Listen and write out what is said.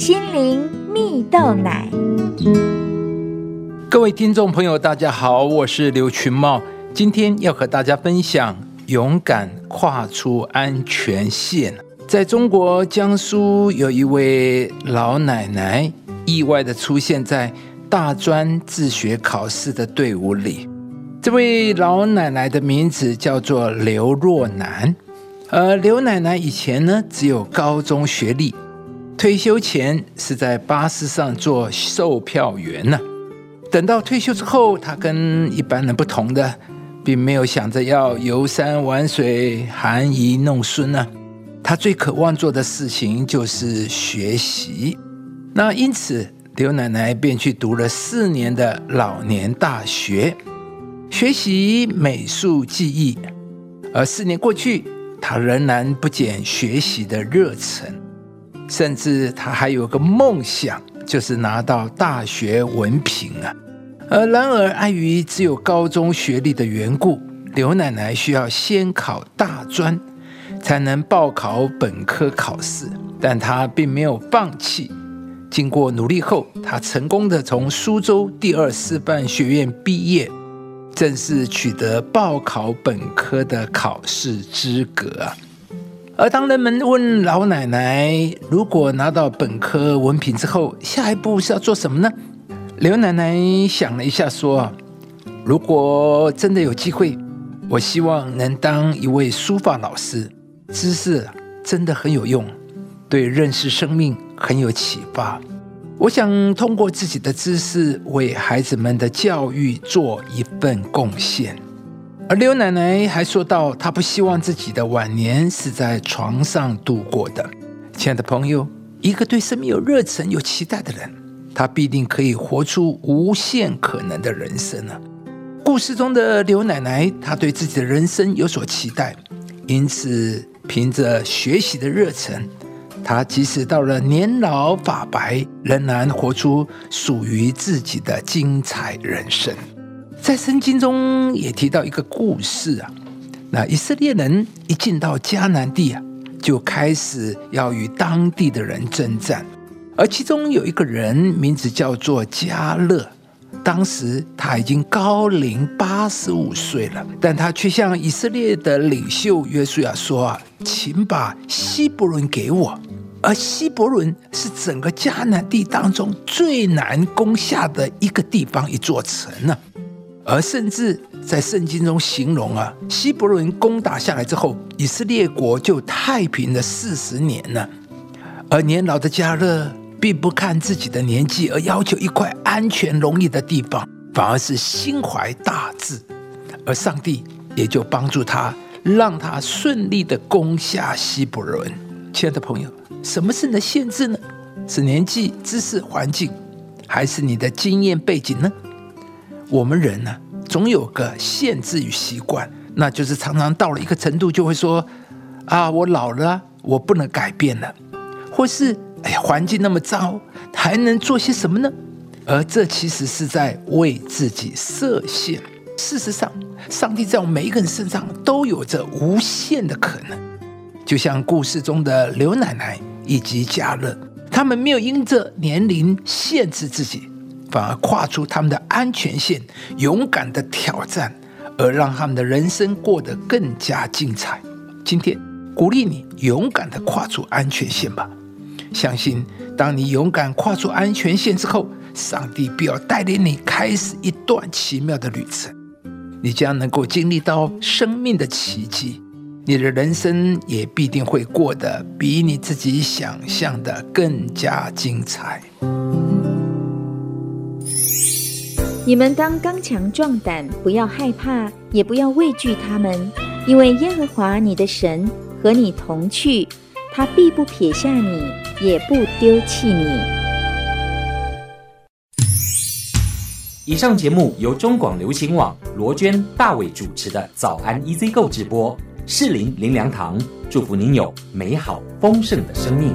心灵蜜豆奶。各位听众朋友，大家好，我是刘群茂，今天要和大家分享勇敢跨出安全线。在中国江苏，有一位老奶奶意外的出现在大专自学考试的队伍里。这位老奶奶的名字叫做刘若楠。呃，刘奶奶以前呢只有高中学历，退休前是在巴士上做售票员呢。等到退休之后，他跟一般人不同的，并没有想着要游山玩水、含饴弄孙呢。他最渴望做的事情就是学习。那因此，刘奶奶便去读了四年的老年大学，学习美术技艺。而四年过去，他仍然不减学习的热忱，甚至他还有个梦想，就是拿到大学文凭啊。而然而，碍于只有高中学历的缘故，刘奶奶需要先考大专，才能报考本科考试。但她并没有放弃，经过努力后，她成功的从苏州第二师范学院毕业。正式取得报考本科的考试资格！而当人们问老奶奶，如果拿到本科文凭之后，下一步是要做什么呢？刘奶奶想了一下，说：“如果真的有机会，我希望能当一位书法老师，知识真的很有用，对认识生命很有启发。”我想通过自己的知识为孩子们的教育做一份贡献。而刘奶奶还说到，她不希望自己的晚年是在床上度过的。亲爱的朋友，一个对生命有热忱、有期待的人，他必定可以活出无限可能的人生呢。故事中的刘奶奶，她对自己的人生有所期待，因此凭着学习的热忱。她即使到了年老发白，仍然活出属于自己的精彩人生。在圣经中也提到一个故事啊，那以色列人一进到迦南地啊，就开始要与当地的人征战，而其中有一个人名字叫做加勒，当时他已经高龄八十五岁了，但他却向以色列的领袖约书亚说啊，请把希伯伦给我。而希伯伦是整个迦南地当中最难攻下的一个地方，一座城呢。而甚至在圣经中形容啊，希伯伦攻打下来之后，以色列国就太平了四十年呢。而年老的加勒并不看自己的年纪，而要求一块安全容易的地方，反而是心怀大志。而上帝也就帮助他，让他顺利的攻下希伯伦。亲爱的朋友。什么是你的限制呢？是年纪、知识、环境，还是你的经验背景呢？我们人呢，总有个限制与习惯，那就是常常到了一个程度，就会说：“啊，我老了，我不能改变了。”或是“哎呀，环境那么糟，还能做些什么呢？”而这其实是在为自己设限。事实上，上帝在我们每一个人身上都有着无限的可能，就像故事中的刘奶奶。以及家乐，他们没有因着年龄限制自己，反而跨出他们的安全线，勇敢的挑战，而让他们的人生过得更加精彩。今天鼓励你勇敢的跨出安全线吧，相信当你勇敢跨出安全线之后，上帝必要带领你开始一段奇妙的旅程，你将能够经历到生命的奇迹。你的人生也必定会过得比你自己想象的更加精彩。你们当刚强壮胆，不要害怕，也不要畏惧他们，因为耶和华你的神和你同去，他必不撇下你，也不丢弃你。以上节目由中广流行网罗娟、大伟主持的《早安 EZ 购》直播。适林林良堂祝福您有美好丰盛的生命。